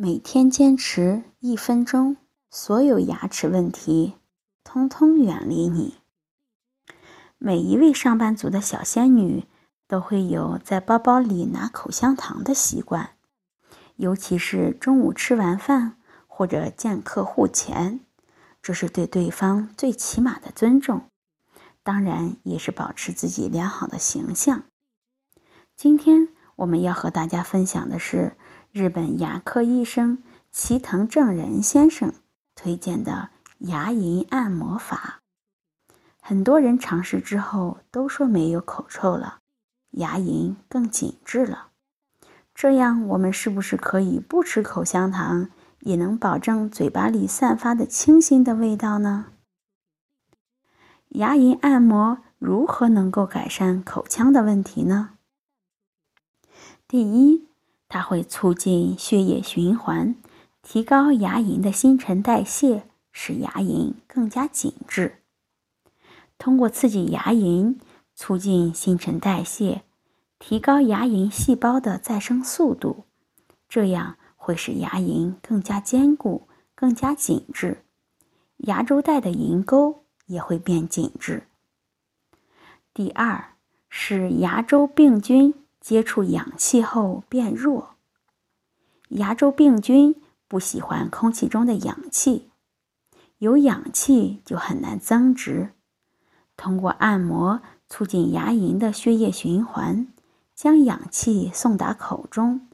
每天坚持一分钟，所有牙齿问题通通远离你。每一位上班族的小仙女都会有在包包里拿口香糖的习惯，尤其是中午吃完饭或者见客户前，这是对对方最起码的尊重，当然也是保持自己良好的形象。今天我们要和大家分享的是。日本牙科医生齐藤正人先生推荐的牙龈按摩法，很多人尝试之后都说没有口臭了，牙龈更紧致了。这样，我们是不是可以不吃口香糖，也能保证嘴巴里散发的清新的味道呢？牙龈按摩如何能够改善口腔的问题呢？第一。它会促进血液循环，提高牙龈的新陈代谢，使牙龈更加紧致。通过刺激牙龈，促进新陈代谢，提高牙龈细胞的再生速度，这样会使牙龈更加坚固、更加紧致，牙周袋的龈沟也会变紧致。第二，使牙周病菌。接触氧气后变弱，牙周病菌不喜欢空气中的氧气，有氧气就很难增殖。通过按摩促进牙龈的血液循环，将氧气送达口中，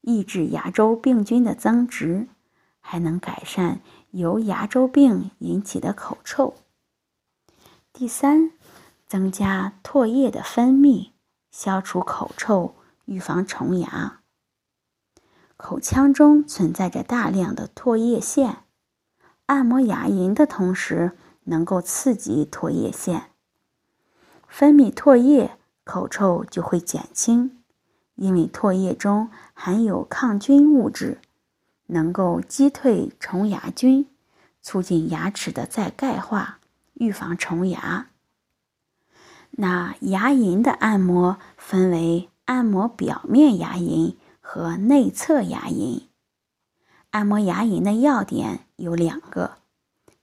抑制牙周病菌的增殖，还能改善由牙周病引起的口臭。第三，增加唾液的分泌。消除口臭，预防虫牙。口腔中存在着大量的唾液腺，按摩牙龈的同时，能够刺激唾液腺分泌唾液，口臭就会减轻。因为唾液中含有抗菌物质，能够击退虫牙菌，促进牙齿的再钙化，预防虫牙。那牙龈的按摩分为按摩表面牙龈和内侧牙龈。按摩牙龈的要点有两个：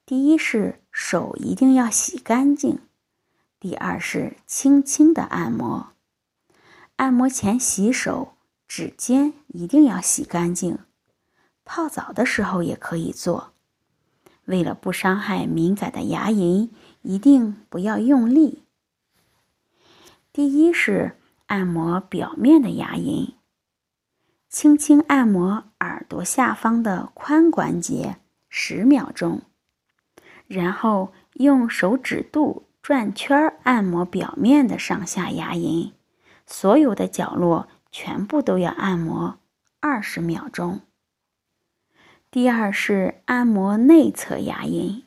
第一是手一定要洗干净；第二是轻轻的按摩。按摩前洗手，指尖一定要洗干净。泡澡的时候也可以做。为了不伤害敏感的牙龈，一定不要用力。第一是按摩表面的牙龈，轻轻按摩耳朵下方的髋关节十秒钟，然后用手指肚转圈按摩表面的上下牙龈，所有的角落全部都要按摩二十秒钟。第二是按摩内侧牙龈，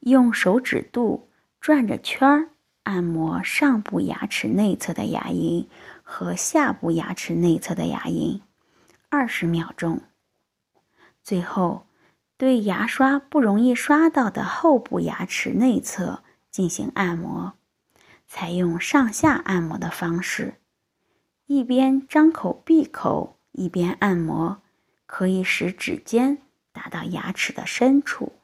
用手指肚转着圈儿。按摩上部牙齿内侧的牙龈和下部牙齿内侧的牙龈，二十秒钟。最后，对牙刷不容易刷到的后部牙齿内侧进行按摩，采用上下按摩的方式，一边张口闭口，一边按摩，可以使指尖达到牙齿的深处。